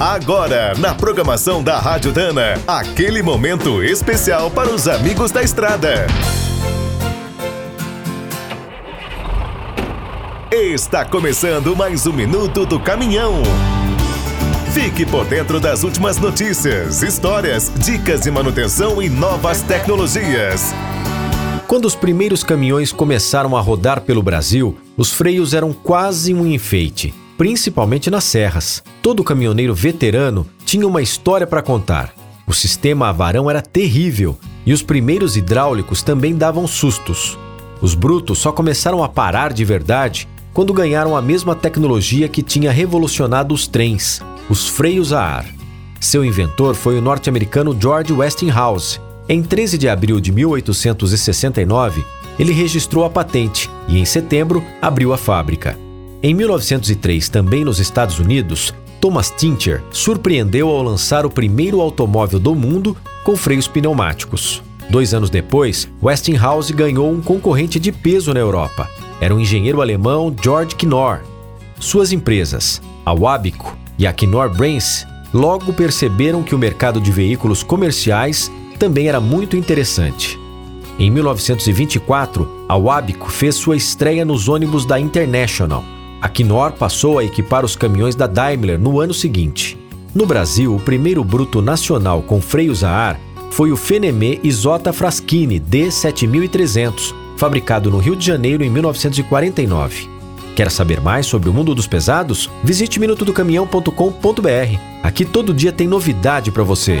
Agora, na programação da Rádio Dana, aquele momento especial para os amigos da estrada. Está começando mais um minuto do caminhão. Fique por dentro das últimas notícias, histórias, dicas de manutenção e novas tecnologias. Quando os primeiros caminhões começaram a rodar pelo Brasil, os freios eram quase um enfeite, principalmente nas serras. Todo caminhoneiro veterano tinha uma história para contar. O sistema avarão era terrível e os primeiros hidráulicos também davam sustos. Os brutos só começaram a parar de verdade quando ganharam a mesma tecnologia que tinha revolucionado os trens, os freios a ar. Seu inventor foi o norte-americano George Westinghouse. Em 13 de abril de 1869, ele registrou a patente e, em setembro, abriu a fábrica. Em 1903, também nos Estados Unidos, Thomas Tincher surpreendeu ao lançar o primeiro automóvel do mundo com freios pneumáticos. Dois anos depois, Westinghouse ganhou um concorrente de peso na Europa, era o engenheiro alemão George Knorr. Suas empresas, a Wabico e a Knorr Brains, logo perceberam que o mercado de veículos comerciais também era muito interessante. Em 1924, a Wabico fez sua estreia nos ônibus da International. A Knorr passou a equipar os caminhões da Daimler no ano seguinte. No Brasil, o primeiro bruto nacional com freios a ar foi o Fenemé Isota Fraschini D7300, fabricado no Rio de Janeiro em 1949. Quer saber mais sobre o mundo dos pesados? Visite minutodocaminhão.com.br. Aqui todo dia tem novidade para você.